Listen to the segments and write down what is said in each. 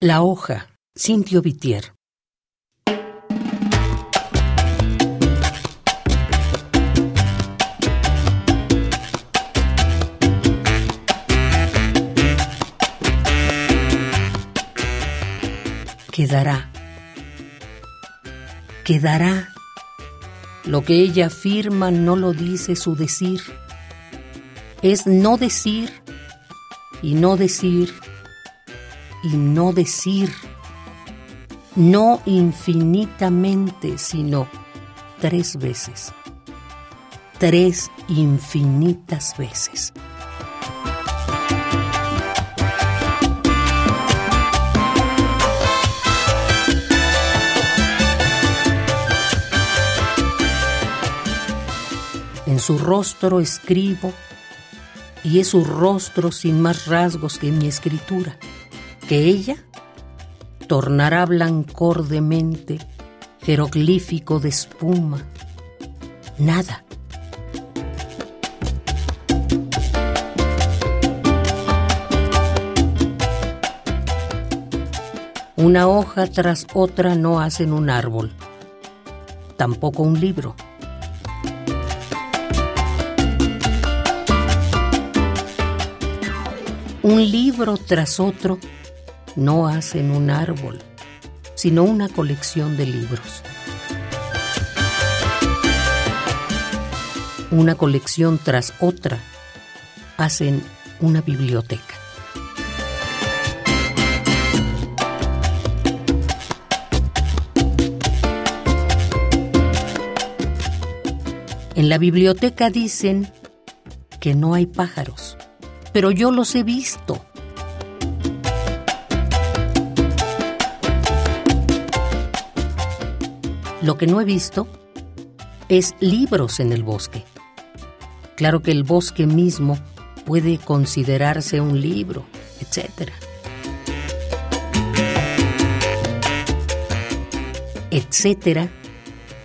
La hoja, Cintio Vitier. Quedará. Quedará. Lo que ella afirma no lo dice su decir. Es no decir y no decir y no decir, no infinitamente, sino tres veces, tres infinitas veces. En su rostro escribo, y es su rostro sin más rasgos que mi escritura que ella tornará blancor de mente, jeroglífico de espuma. Nada. Una hoja tras otra no hacen un árbol, tampoco un libro. Un libro tras otro no hacen un árbol, sino una colección de libros. Una colección tras otra hacen una biblioteca. En la biblioteca dicen que no hay pájaros, pero yo los he visto. Lo que no he visto es libros en el bosque. Claro que el bosque mismo puede considerarse un libro, etc. Etcétera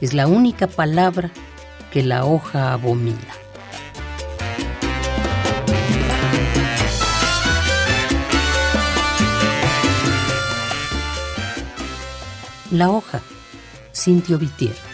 es la única palabra que la hoja abomina. La hoja Cintio Vitier.